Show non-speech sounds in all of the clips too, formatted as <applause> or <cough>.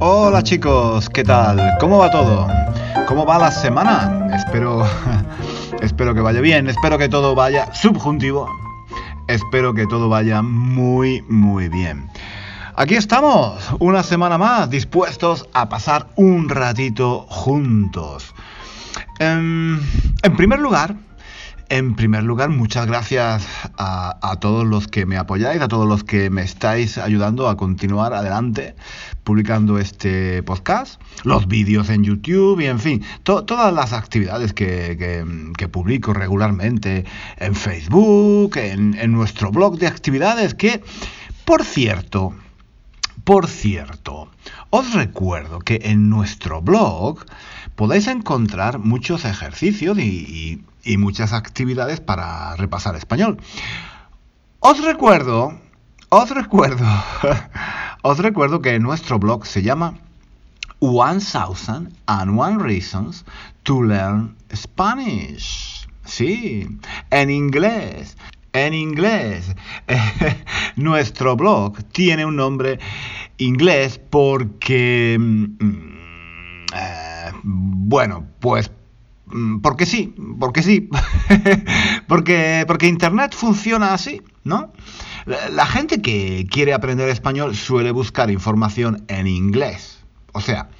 Hola chicos, ¿qué tal? ¿Cómo va todo? ¿Cómo va la semana? Espero, <laughs> espero que vaya bien, espero que todo vaya subjuntivo. Espero que todo vaya muy, muy bien. Aquí estamos, una semana más, dispuestos a pasar un ratito juntos. Em, en primer lugar, en primer lugar, muchas gracias a, todos los que me apoyáis, a todos los que me estáis ayudando a continuar adelante publicando este podcast, los vídeos en YouTube y en fin, todas las actividades que, publico regularmente en Facebook, en, nuestro blog de actividades que, por cierto, por cierto, os recuerdo que en nuestro blog podéis encontrar muchos ejercicios y, muchas actividades para repasar español. Os recuerdo, os recuerdo, <laughs> os recuerdo que nuestro blog se llama One Thousand and One Reasons to Learn Spanish. Sí, en inglés. En inglés. <laughs> nuestro blog tiene un nombre inglés porque... Mm, eh, bueno, pues mm, porque sí, porque sí, <laughs> porque, porque Internet funciona así, ¿no? La gente que quiere aprender español suele buscar información en inglés. O sea,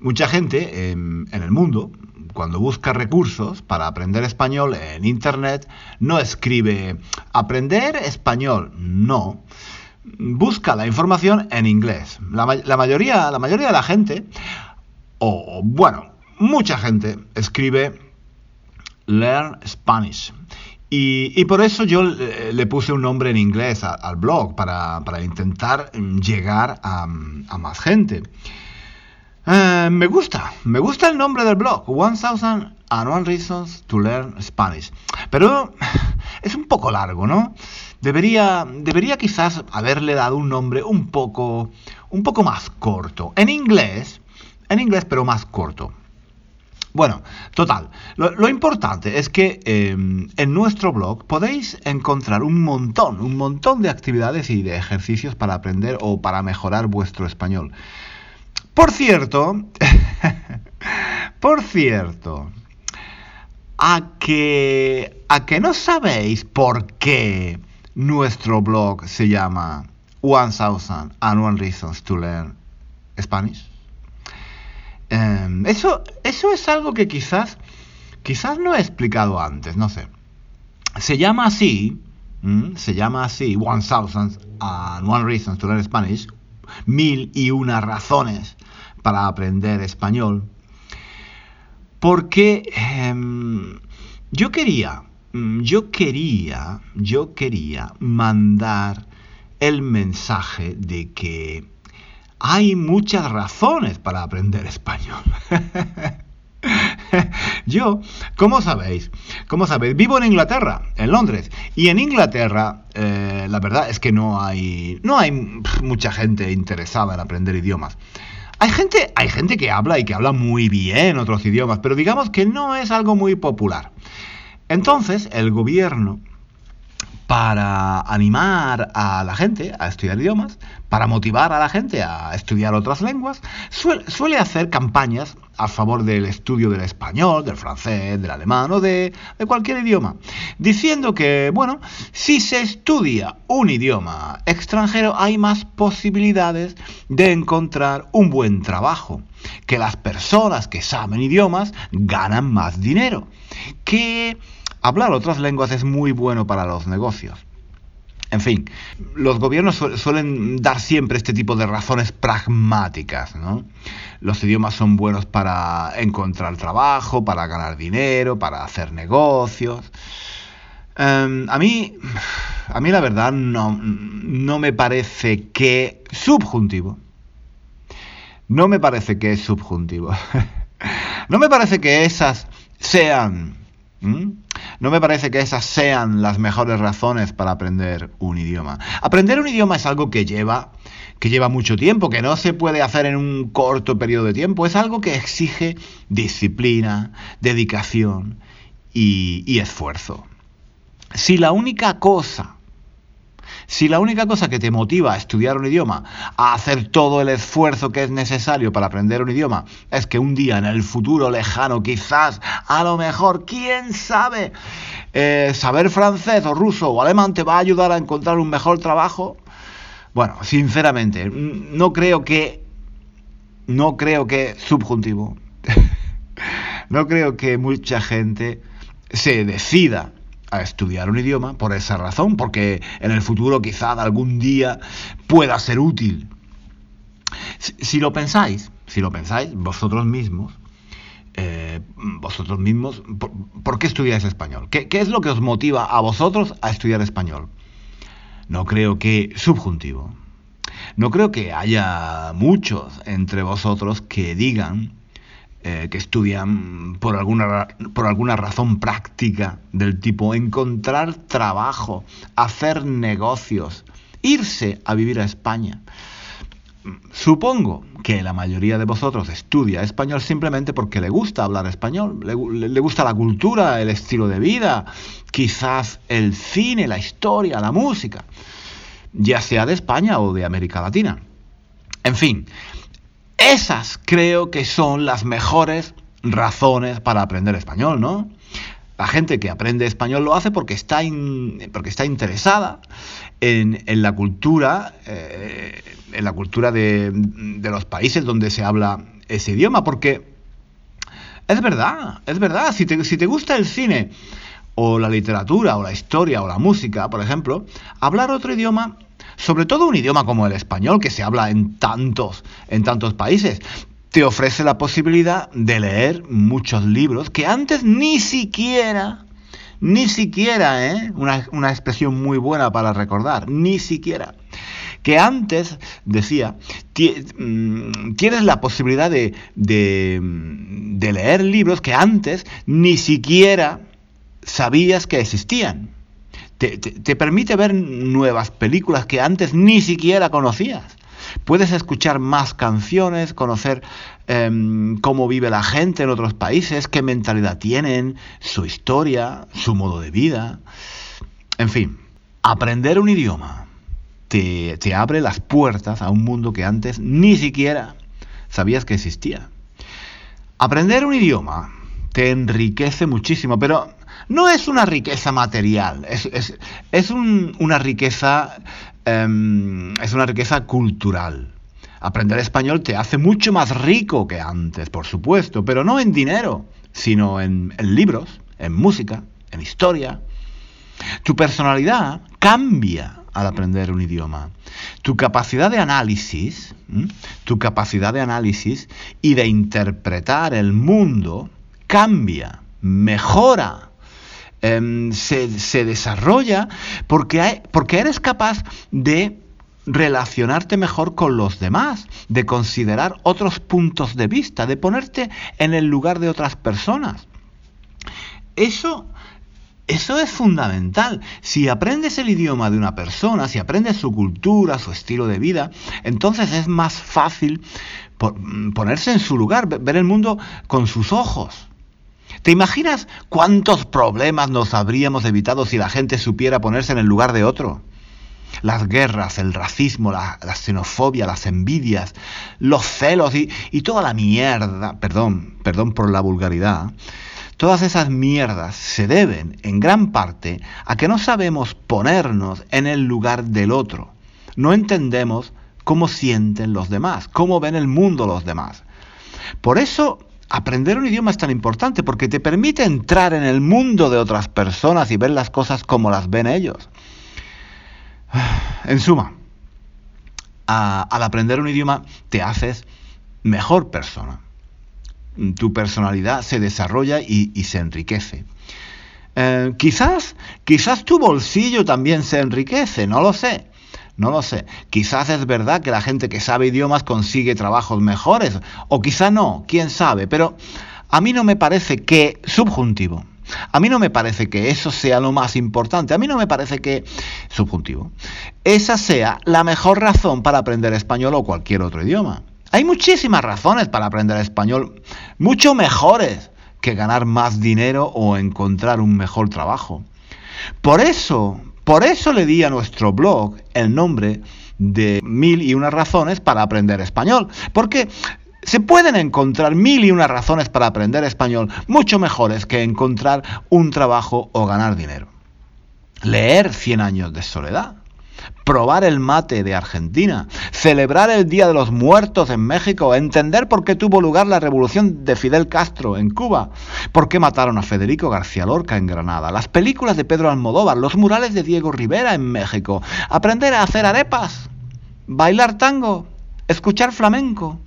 mucha gente en el mundo, cuando busca recursos para aprender español en Internet, no escribe aprender español, no busca la información en inglés. La, mayoría, la mayoría de la gente, o bueno, mucha gente escribe Learn Spanish. Y, por eso yo le, puse un nombre en inglés al blog, para, intentar llegar a, más gente. Eh, me gusta, me gusta el nombre del blog, 1000 and One Reasons to Learn Spanish. Pero es un poco largo, ¿no? Debería, debería quizás haberle dado un nombre un poco, un poco más corto. En inglés, en inglés pero más corto. Bueno, total, lo, importante es que em, en nuestro blog podéis encontrar un montón, un montón de actividades y de ejercicios para aprender o para mejorar vuestro español. Por cierto, <laughs> por cierto, a que, a no sabéis por qué nuestro blog se llama 1000 and One Reasons to Learn Spanish. Em, eso, eso es algo que quizás, quizás no he explicado antes, no sé. Se llama así, se llama así 1000 and One Reasons to Learn Spanish, mil y una razones para aprender español, porque em, yo quería Mm, yo quería, yo quería mandar el mensaje de que hay muchas razones para aprender español. <laughs> Yo, ¿cómo sabéis? ¿Cómo sabéis? Vivo en Inglaterra, en Londres. Y en Inglaterra, eh, la verdad es que no hay, no hay mucha gente interesada en aprender idiomas. Hay gente, hay gente que habla y que habla muy bien otros idiomas, pero digamos que no es algo muy popular. Entonces, el gobierno, para animar a la gente a estudiar idiomas, para motivar a la gente a estudiar otras lenguas, suele, hacer campañas a favor del estudio del español, del francés, del alemán o de, de, cualquier idioma, diciendo que, bueno, si se estudia un idioma extranjero hay más posibilidades de encontrar un buen trabajo, que las personas que saben idiomas ganan más dinero, que Hablar otras lenguas es muy bueno para los negocios. En fin, los gobiernos suelen dar siempre este tipo de razones pragmáticas, ¿no? Los idiomas son buenos para encontrar trabajo, para ganar dinero, para hacer negocios. Em, a mí, a mí la verdad no, no me parece que subjuntivo. No me parece que es subjuntivo. <laughs> no me parece que esas sean no me parece que esas sean las mejores razones para aprender un idioma. Aprender un idioma es algo que lleva que lleva mucho tiempo, que no se puede hacer en un corto periodo de tiempo, es algo que exige disciplina, dedicación y, y esfuerzo. Si la única cosa si la única cosa que te motiva a estudiar un idioma, a hacer todo el esfuerzo que es necesario para aprender un idioma, es que un día en el futuro lejano, quizás, a lo mejor, quién sabe, eh, saber francés o ruso o alemán te va a ayudar a encontrar un mejor trabajo, bueno, sinceramente, no creo que, no creo que, subjuntivo, <laughs> no creo que mucha gente se decida a estudiar un idioma por esa razón, porque en el futuro quizá algún día pueda ser útil. Si, lo pensáis, si lo pensáis vosotros mismos, eh, vosotros mismos, ¿por, qué estudiáis español? ¿Qué, ¿Qué es lo que os motiva a vosotros a estudiar español? No creo que subjuntivo. No creo que haya muchos entre vosotros que digan eh, que estudian por alguna, por alguna razón práctica del tipo encontrar trabajo, hacer negocios, irse a vivir a España. Supongo que la mayoría de vosotros estudia español simplemente porque le gusta hablar español, le, le, gusta la cultura, el estilo de vida, quizás el cine, la historia, la música, ya sea de España o de América Latina. En fin, esas creo que son las mejores razones para aprender español, ¿no? La gente que aprende español lo hace porque está, interesada en, la cultura, eh, en la cultura de, los países donde se habla ese idioma, porque es verdad, es verdad, si te, si te gusta el cine o la literatura o la historia o la música, por ejemplo, hablar otro idioma sobre todo un idioma como el español que se habla en tantos, en tantos países, te ofrece la posibilidad de leer muchos libros que antes ni siquiera, ni siquiera, ¿eh? una, expresión muy buena para recordar, ni siquiera que antes, decía, mm, tienes la posibilidad de, de, de, leer libros que antes ni siquiera sabías que existían te, permite ver nuevas películas que antes ni siquiera conocías. Puedes escuchar más canciones, conocer em, cómo vive la gente en otros países, qué mentalidad tienen, su historia, su modo de vida. En fin, aprender un idioma te, te abre las puertas a un mundo que antes ni siquiera sabías que existía. Aprender un idioma te enriquece muchísimo, pero no es una riqueza material, es, una riqueza em, es una riqueza cultural. Aprender español te hace mucho más rico que antes, por supuesto, pero no en dinero, sino en, libros, en música, en historia. Tu personalidad cambia al aprender un idioma. Tu capacidad de análisis, tu capacidad de análisis y de interpretar el mundo cambia, mejora Em, se, desarrolla porque, porque eres capaz de relacionarte mejor con los demás, de considerar otros puntos de vista, de ponerte en el lugar de otras personas. Eso, eso es fundamental. Si aprendes el idioma de una persona, si aprendes su cultura, su estilo de vida, entonces es más fácil ponerse en su lugar, ver el mundo con sus ojos. ¿Te imaginas cuántos problemas nos habríamos evitado si la gente supiera ponerse en el lugar de otro? Las guerras, el racismo, la, xenofobia, las envidias, los celos y, y toda la mierda, perdón, perdón por la vulgaridad, todas esas mierdas se deben en gran parte a que no sabemos ponernos en el lugar del otro. No entendemos cómo sienten los demás, cómo ven el mundo los demás. Por eso Aprender un idioma es tan importante porque te permite entrar en el mundo de otras personas y ver las cosas como las ven ellos. <sighs> En suma, al aprender un idioma te haces mejor persona. Tu personalidad se desarrolla y, se enriquece. Eh, quizás, quizás tu bolsillo también se enriquece, no lo sé. No lo sé. Quizás es verdad que la gente que sabe idiomas consigue trabajos mejores, o quizá no, quién sabe, pero a mí no me parece que, subjuntivo, a mí no me parece que eso sea lo más importante, a mí no me parece que, subjuntivo, esa sea la mejor razón para aprender español o cualquier otro idioma. Hay muchísimas razones para aprender español, mucho mejores que ganar más dinero o encontrar un mejor trabajo. Por eso, por eso le di a nuestro blog el nombre de mil y unas razones para aprender español, porque se pueden encontrar mil y unas razones para aprender español mucho mejores que encontrar un trabajo o ganar dinero. Leer Cien años de soledad, probar el mate de Argentina, celebrar el Día de los Muertos en México, entender por qué tuvo lugar la revolución de Fidel Castro en Cuba, por qué mataron a Federico García Lorca en Granada, las películas de Pedro Almodóvar, los murales de Diego Rivera en México, aprender a hacer arepas, bailar tango, escuchar flamenco.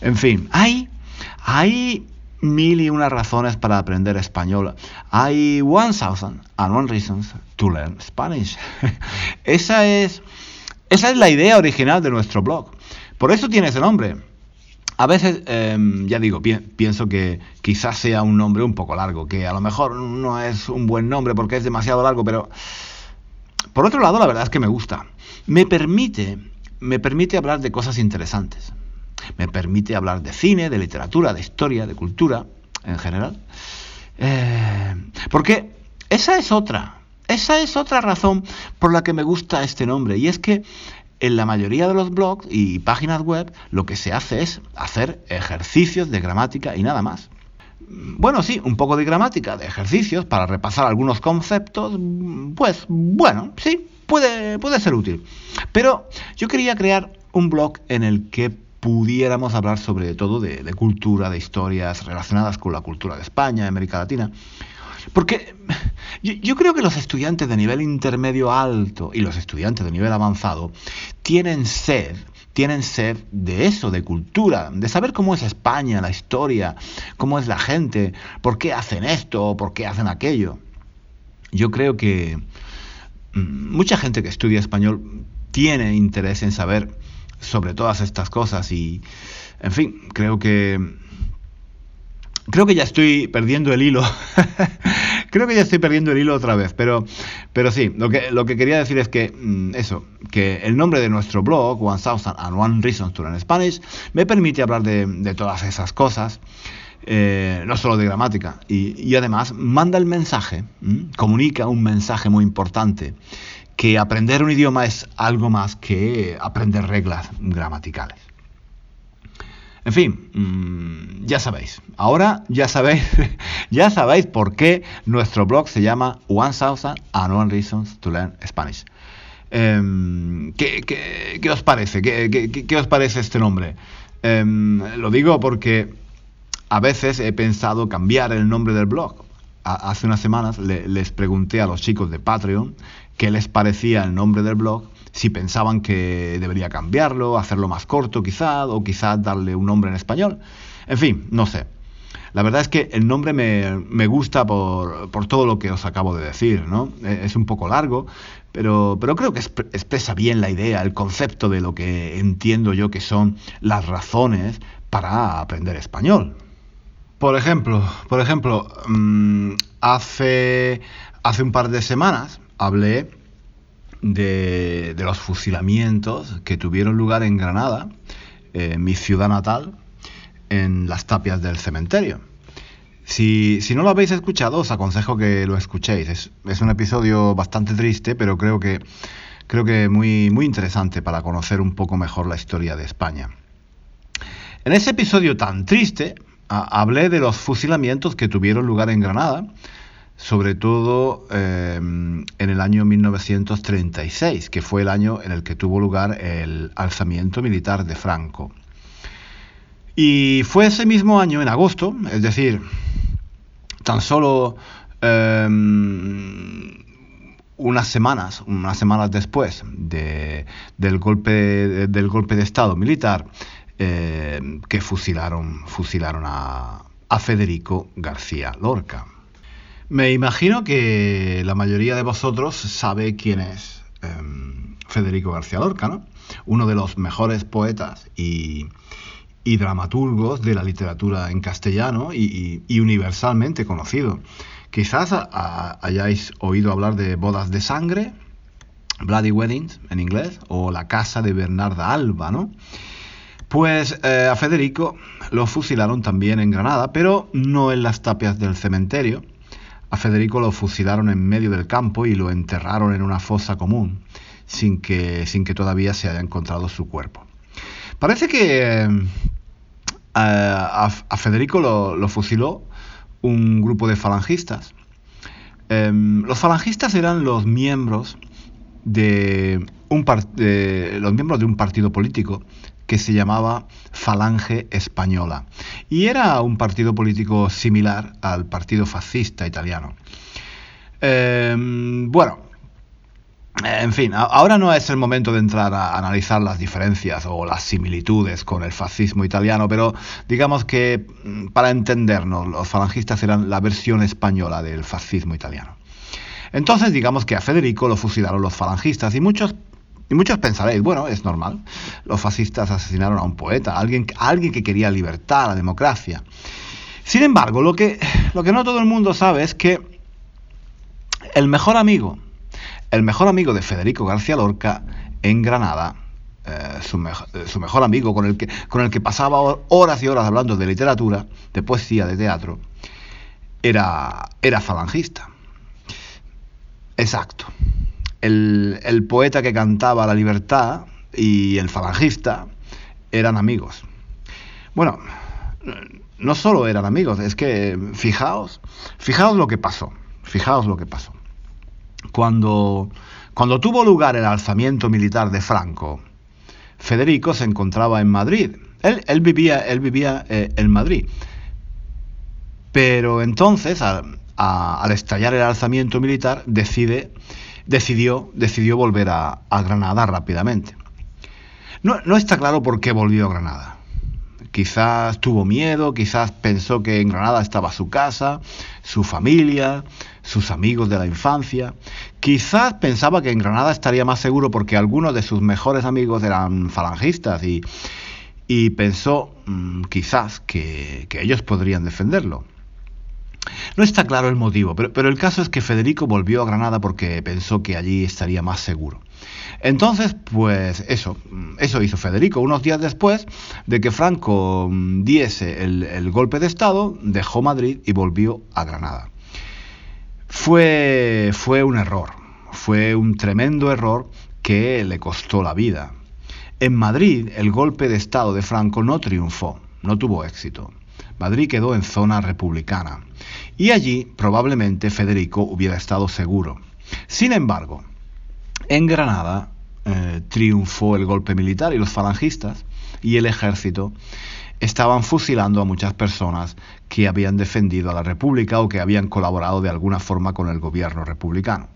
En fin, hay, hay mil y una razones para aprender español. Hay one thousand and one reasons to learn Spanish. <laughs> esa, es, esa es la idea original de nuestro blog. Por eso tiene ese nombre. A veces, em, ya digo, pienso que quizás sea un nombre un poco largo, que a lo mejor no es un buen nombre porque es demasiado largo, pero por otro lado, la verdad es que me gusta. Me permite, me permite hablar de cosas interesantes me permite hablar de cine, de literatura, de historia, de cultura en general. Eh, porque esa es otra, esa es otra razón por la que me gusta este nombre, y es que en la mayoría de los blogs y páginas web lo que se hace es hacer ejercicios de gramática y nada más. Bueno, sí, un poco de gramática, de ejercicios para repasar algunos conceptos, pues bueno, sí, puede, puede ser útil. Pero yo quería crear un blog en el que pudiéramos hablar sobre todo de, cultura, de historias relacionadas con la cultura de España, América Latina. Porque yo, creo que los estudiantes de nivel intermedio alto y los estudiantes de nivel avanzado tienen sed, tienen sed de eso, de cultura, de saber cómo es España, la historia, cómo es la gente, por qué hacen esto, por qué hacen aquello. Yo creo que mm, mucha gente que estudia español tiene interés en saber sobre todas estas cosas y, en fin, creo que... Creo que ya estoy perdiendo el hilo. <laughs> creo que ya estoy perdiendo el hilo otra vez, pero, pero sí, lo que, lo que quería decir es que mm, eso, que el nombre de nuestro blog, One Thousand and One Reasons to Learn Spanish, me permite hablar de, todas esas cosas, eh, no solo de gramática, y, además manda el mensaje, comunica un mensaje muy importante que aprender un idioma es algo más que aprender reglas gramaticales. En fin, mm, ya sabéis. Ahora ya sabéis, <laughs> ya sabéis por qué nuestro blog se llama One Thousand and One Reasons to Learn Spanish. Em, ¿qué, os parece? ¿Qué, os parece este nombre? Em, lo digo porque a veces he pensado cambiar el nombre del blog. hace unas semanas les pregunté a los chicos de Patreon qué les parecía el nombre del blog, si pensaban que debería cambiarlo, hacerlo más corto quizá, o quizás darle un nombre en español. En fin, no sé. La verdad es que el nombre me, gusta por, todo lo que os acabo de decir, ¿no? E, es un poco largo, pero, pero creo que expresa bien la idea, el concepto de lo que entiendo yo que son las razones para aprender español. Por ejemplo, por ejemplo, mm, hace, hace un par de semanas hablé de, los fusilamientos que tuvieron lugar en Granada, en mi ciudad natal, en las tapias del cementerio. Si, no lo habéis escuchado, os aconsejo que lo escuchéis. Es, un episodio bastante triste, pero creo que, creo que muy, muy interesante para conocer un poco mejor la historia de España. En ese episodio tan triste, hablé de los fusilamientos que tuvieron lugar en Granada, sobre todo eh, en el año 1936, que fue el año en el que tuvo lugar el alzamiento militar de Franco. Y fue ese mismo año, en agosto, es decir, tan solo eh, unas semanas, unas semanas después del, golpe, del golpe de Estado militar, eh, que fusilaron, fusilaron a, Federico García Lorca. Me imagino que la mayoría de vosotros sabe quién es em, Federico García Lorca, ¿no? Uno de los mejores poetas y, dramaturgos de la literatura en castellano y universalmente conocido. Quizás hayáis oído hablar de Bodas de Sangre, Bloody Weddings en inglés, o La Casa de Bernarda Alba, ¿no? Pues eh, a Federico lo fusilaron también en Granada, pero no en las tapias del cementerio. A Federico lo fusilaron en medio del campo y lo enterraron en una fosa común, sin que, sin que todavía se haya encontrado su cuerpo. Parece que eh, a, Federico lo fusiló un grupo de falangistas. Em, los falangistas eran los miembros de un los miembros de un partido político que se llamaba Falange Española y era un partido político similar al partido fascista italiano. Em, bueno, en fin, ahora no es el momento de entrar a analizar las diferencias o las similitudes con el fascismo italiano, pero digamos que mm, para entendernos, los falangistas eran la versión española del fascismo italiano. Entonces, digamos que a Federico lo fusilaron los falangistas y muchos y muchos pensaréis, bueno, es normal. Los fascistas asesinaron a un poeta, a alguien, alguien que quería libertad, la democracia. Sin embargo, lo que, lo que no todo el mundo sabe es que el mejor amigo el mejor amigo de Federico García Lorca en Granada, eh, su, mejor amigo con el, que, con el que pasaba horas y horas hablando de literatura, de poesía, de teatro, era, era falangista. Exacto. El, poeta que cantaba la libertad y el falangista eran amigos. Bueno, no solo eran amigos, es que fijaos, fijaos lo que pasó, fijaos lo que pasó cuando, cuando tuvo lugar el alzamiento militar de Franco, Federico se encontraba en Madrid. Él, vivía, él vivía eh, en Madrid. Pero entonces, al estallar el alzamiento militar, decide, decidió, decidió volver a, Granada rápidamente. No, está claro por qué volvió a Granada. Quizás tuvo miedo, quizás pensó que en Granada estaba su casa, su familia, sus amigos de la infancia. Quizás pensaba que en Granada estaría más seguro porque algunos de sus mejores amigos eran falangistas y, pensó mm, quizás que, ellos podrían defenderlo. No está claro el motivo, pero, el caso es que Federico volvió a Granada porque pensó que allí estaría más seguro. Entonces, pues eso, eso hizo Federico. Unos días después de que Franco mm, diese el golpe de Estado, dejó Madrid y volvió a Granada. Fue, fue un error, fue un tremendo error que le costó la vida. En Madrid el golpe de Estado de Franco no triunfó, no tuvo éxito. Madrid quedó en zona republicana y allí probablemente Federico hubiera estado seguro. Sin embargo, en Granada eh, triunfó el golpe militar y los falangistas y el ejército estaban fusilando a muchas personas que habían defendido a la República o que habían colaborado de alguna forma con el gobierno republicano.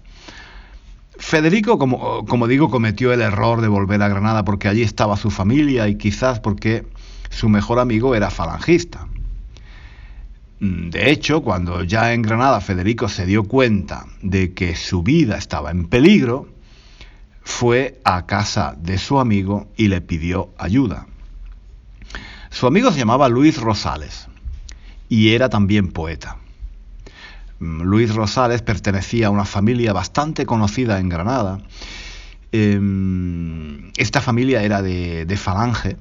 Federico, como, como, digo, cometió el error de volver a Granada porque allí estaba su familia y quizás porque su mejor amigo era falangista. De hecho, cuando ya en Granada Federico se dio cuenta de que su vida estaba en peligro, fue a casa de su amigo y le pidió ayuda. Su amigo se llamaba Luis Rosales y era también poeta. Mm, Luis Rosales pertenecía a una familia bastante conocida en Granada. Em, esta familia era de, Falange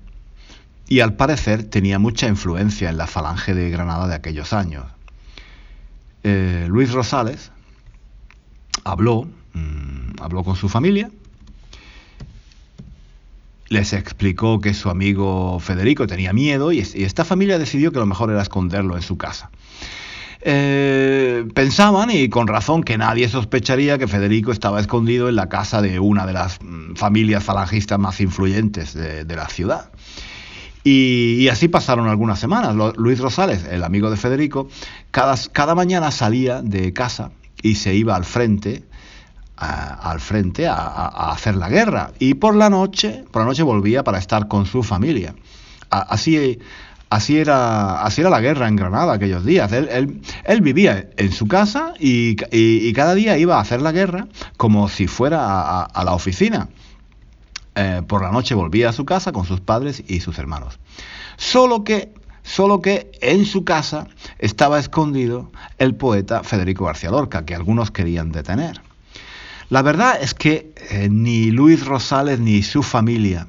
y al parecer tenía mucha influencia en la Falange de Granada de aquellos años. Eh, Luis Rosales habló, mm, habló con su familia les explicó que su amigo Federico tenía miedo y, esta familia decidió que lo mejor era esconderlo en su casa. Eh, pensaban, y con razón, que nadie sospecharía que Federico estaba escondido en la casa de una de las mm, familias falangistas más influyentes de, la ciudad. Y, así pasaron algunas semanas. Luis Rosales, el amigo de Federico, cada, cada mañana salía de casa y se iba al frente al frente a, hacer la guerra. Y por la noche, por la noche volvía para estar con su familia. así, así, era, así era la guerra en Granada aquellos días. Él, él, vivía en su casa y, cada día iba a hacer la guerra como si fuera a, la oficina. Eh, por la noche volvía a su casa con sus padres y sus hermanos. Solo que solo que en su casa estaba escondido el poeta Federico García Lorca, que algunos querían detener. La verdad es que eh, ni Luis Rosales ni su familia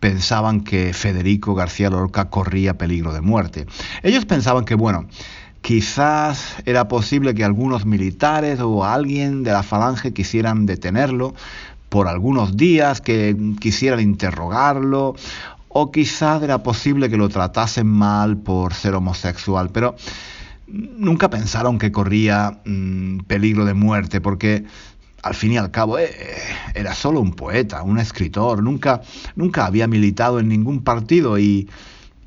pensaban que Federico García Lorca corría peligro de muerte. Ellos pensaban que, bueno, quizás era posible que algunos militares o alguien de la falange quisieran detenerlo por algunos días, que quisieran interrogarlo, o quizás era posible que lo tratasen mal por ser homosexual, pero nunca pensaron que corría mm, peligro de muerte, porque al fin y al cabo eh, era solo un poeta, un escritor, nunca, nunca había militado en ningún partido y,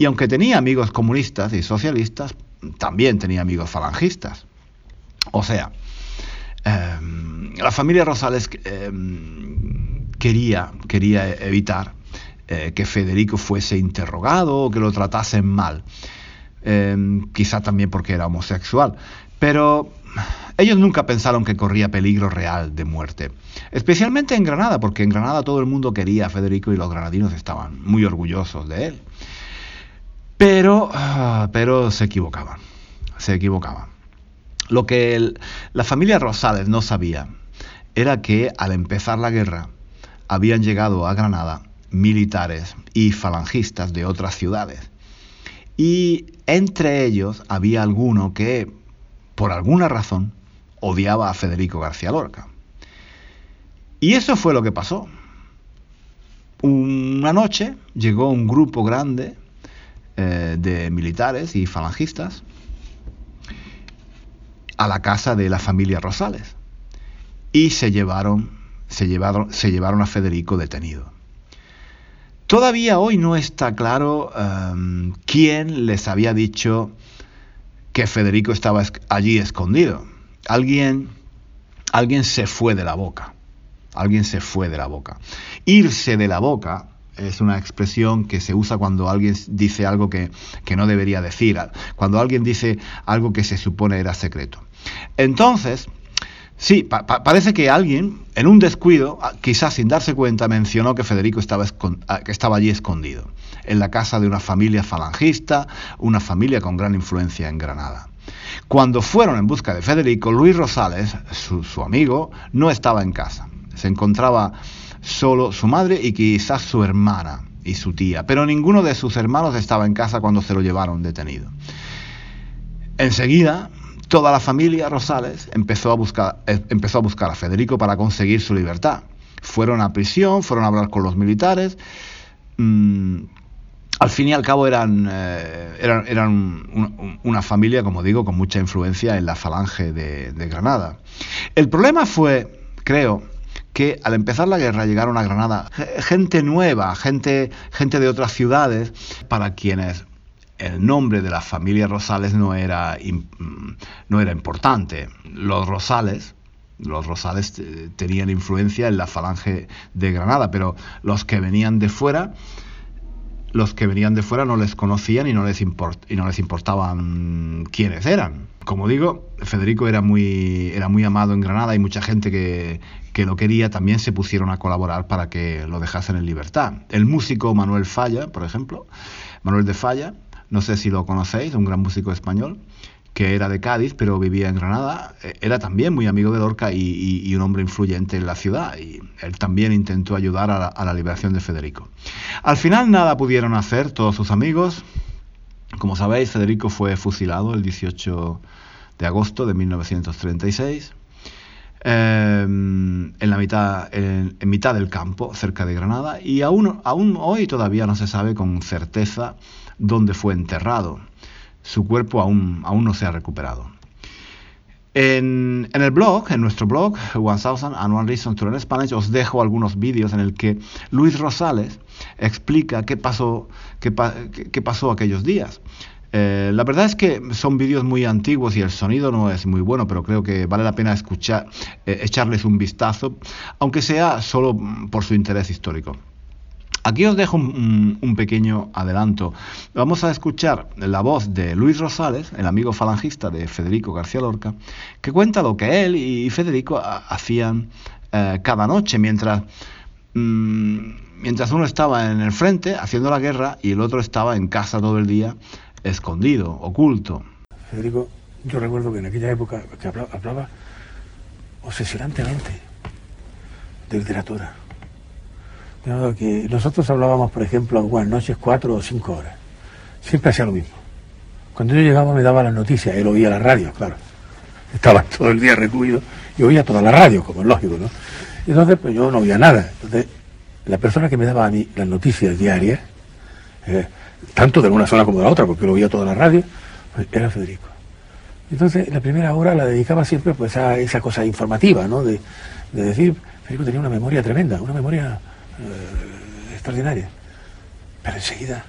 aunque tenía amigos comunistas y socialistas, también tenía amigos falangistas. O sea, em, la familia Rosales em, quería, quería evitar eh, que Federico fuese interrogado o que lo tratasen mal. Em, quizá también porque era homosexual. Pero ellos nunca pensaron que corría peligro real de muerte, especialmente en Granada, porque en Granada todo el mundo quería a Federico y los granadinos estaban muy orgullosos de él. Pero, ah, pero se equivocaban, se equivocaban. Lo que la familia Rosales no sabía era que al empezar la guerra habían llegado a Granada militares y falangistas de otras ciudades. Y entre ellos había alguno que, por alguna razón, odiaba a Federico García Lorca. Y eso fue lo que pasó. Una noche llegó un grupo grande eh, de militares y falangistas a la casa de la familia Rosales y se llevaron, se llevaron, se llevaron a Federico detenido. Todavía hoy no está claro em, quién les había dicho que Federico estaba allí escondido alguien, alguien se fue de la boca. Alguien se fue de la boca. Irse de la boca es una expresión que se usa cuando alguien dice algo que, no debería decir, cuando alguien dice algo que se supone era secreto. Entonces, sí, parece que alguien, en un descuido, quizás sin darse cuenta, mencionó que Federico estaba, que estaba allí escondido, en la casa de una familia falangista, una familia con gran influencia en Granada. Cuando fueron en busca de Federico, Luis Rosales, su, amigo, no estaba en casa. Se encontraba solo su madre y quizás su hermana y su tía, pero ninguno de sus hermanos estaba en casa cuando se lo llevaron detenido. Enseguida, toda la familia Rosales empezó a buscar, eh, empezó a, buscar a Federico para conseguir su libertad. Fueron a prisión, fueron a hablar con los militares. Mm, al fin y al cabo eran, eh, eran, una familia, como digo, con mucha influencia en la falange de, Granada. El problema fue, creo, que al empezar la guerra llegaron a Granada gente nueva, gente, gente de otras ciudades, para quienes el nombre de la familia Rosales no era, no era importante. Los Rosales, los Rosales tenían influencia en la falange de Granada, pero los que venían de fuera los que venían de fuera no les conocían y no les, les importaban quiénes eran. Como digo, Federico era muy, era muy amado en Granada y mucha gente que, que lo quería también se pusieron a colaborar para que lo dejasen en libertad. El músico Manuel Falla, por ejemplo, Manuel de Falla, no sé si lo conocéis, un gran músico español, que era de Cádiz, pero vivía en Granada, eh, era también muy amigo de Lorca y, un hombre influyente en la ciudad, y él también intentó ayudar a la, liberación de Federico. Al final nada pudieron hacer todos sus amigos. Como sabéis, Federico fue fusilado el 18 de agosto de 1936. Em, en la mitad del campo cerca de Granada y aún, hoy todavía no se sabe con certeza dónde fue enterrado su cuerpo aún, no se ha recuperado. En, el blog, en nuestro blog, 1000 and One Reasons to Learn Spanish, os dejo algunos vídeos en el que Luis Rosales explica qué, pasó aquellos días. Eh, la verdad es que son vídeos muy antiguos y el sonido no es muy bueno, pero creo que vale la pena escuchar, eh, echarles un vistazo, aunque sea solo por su interés histórico. Aquí os dejo un, pequeño adelanto. Vamos a escuchar la voz de Luis Rosales, el amigo falangista de Federico García Lorca, que cuenta lo que él y Federico hacían eh, cada noche mientras, mm, mientras uno estaba en el frente haciendo la guerra y el otro estaba en casa todo el día, escondido, oculto. Federico, yo recuerdo que en aquella época hablaba obsesionantemente de literatura que nosotros hablábamos, por ejemplo, algunas noches cuatro o cinco horas. Siempre hacía lo mismo. Cuando yo llegaba me daba las noticias, él oía la radio, claro. Estaba <laughs> todo el día recluido y oía toda la radio, como es lógico, ¿no? Entonces, pues yo no oía nada. Entonces, la persona que me daba a mí las noticias diarias, eh, tanto de una zona como de la otra, porque lo oía toda la radio, pues era Federico. Entonces, la primera hora la dedicaba siempre pues a esa cosa informativa, ¿no? De, de decir, Federico tenía una memoria tremenda, una memoria eh, extraordinaria. Pero enseguida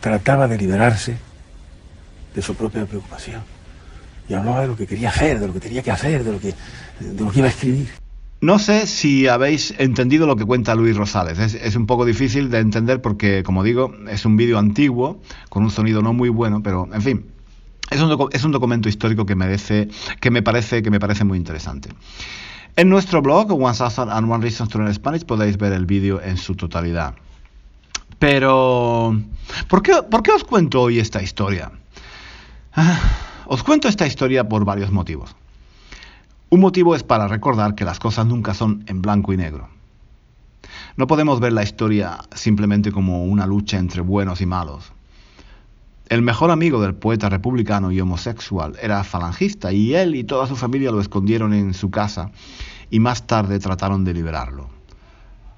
trataba de liberarse de su propia preocupación. Y hablaba de lo que quería hacer, de lo que tenía que hacer, de lo que, de lo que iba a escribir. No sé si habéis entendido lo que cuenta Luis Rosales. Es, un poco difícil de entender porque, como digo, es un vídeo antiguo, con un sonido no muy bueno, pero en fin, es un, documento histórico que merece, que me parece, que me parece muy interesante. En nuestro blog, One Thousand and One Reasons to Learn Spanish, podéis ver el vídeo en su totalidad. Pero, ¿por qué, ¿por qué os cuento hoy esta historia? Ah, os cuento esta historia por varios motivos. Un motivo es para recordar que las cosas nunca son en blanco y negro. No podemos ver la historia simplemente como una lucha entre buenos y malos. El mejor amigo del poeta republicano y homosexual era falangista y él y toda su familia lo escondieron en su casa y más tarde trataron de liberarlo.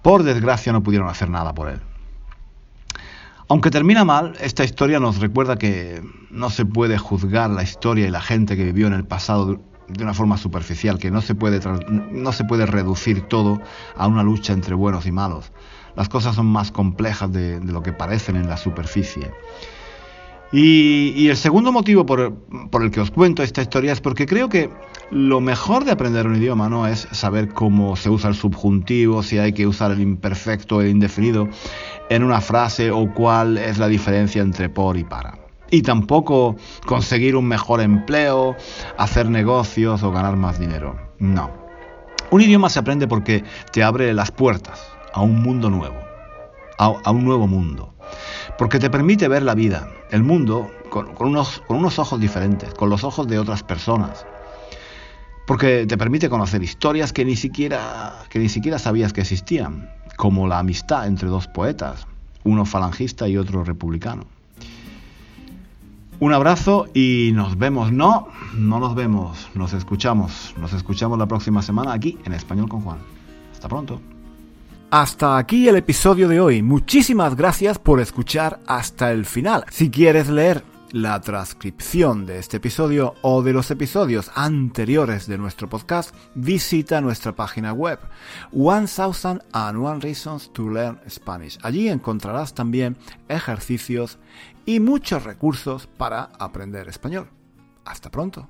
Por desgracia no pudieron hacer nada por él. Aunque termina mal, esta historia nos recuerda que no se puede juzgar la historia y la gente que vivió en el pasado de una forma superficial, que no se puede, no se puede reducir todo a una lucha entre buenos y malos. Las cosas son más complejas de, lo que parecen en la superficie. Y, el segundo motivo por, el que os cuento esta historia es porque creo que lo mejor de aprender un idioma no es saber cómo se usa el subjuntivo, si hay que usar el imperfecto el indefinido en una frase o cuál es la diferencia entre por y para. Y tampoco conseguir un mejor empleo, hacer negocios o ganar más dinero. No. Un idioma se aprende porque te abre las puertas a un mundo nuevo, a un nuevo mundo porque te permite ver la vida, el mundo, con, unos, con unos ojos diferentes, con los ojos de otras personas. Porque te permite conocer historias que ni siquiera, que ni siquiera sabías que existían, como la amistad entre dos poetas, uno falangista y otro republicano. Un abrazo y nos vemos. No, no nos vemos, nos escuchamos. Nos escuchamos la próxima semana aquí en Español con Juan. Hasta pronto. Hasta aquí el episodio de hoy. Muchísimas gracias por escuchar hasta el final. Si quieres leer la transcripción de este episodio o de los episodios anteriores de nuestro podcast, visita nuestra página web 1001 Reasons to Learn Spanish. Allí encontrarás también ejercicios y muchos recursos para aprender español. Hasta pronto.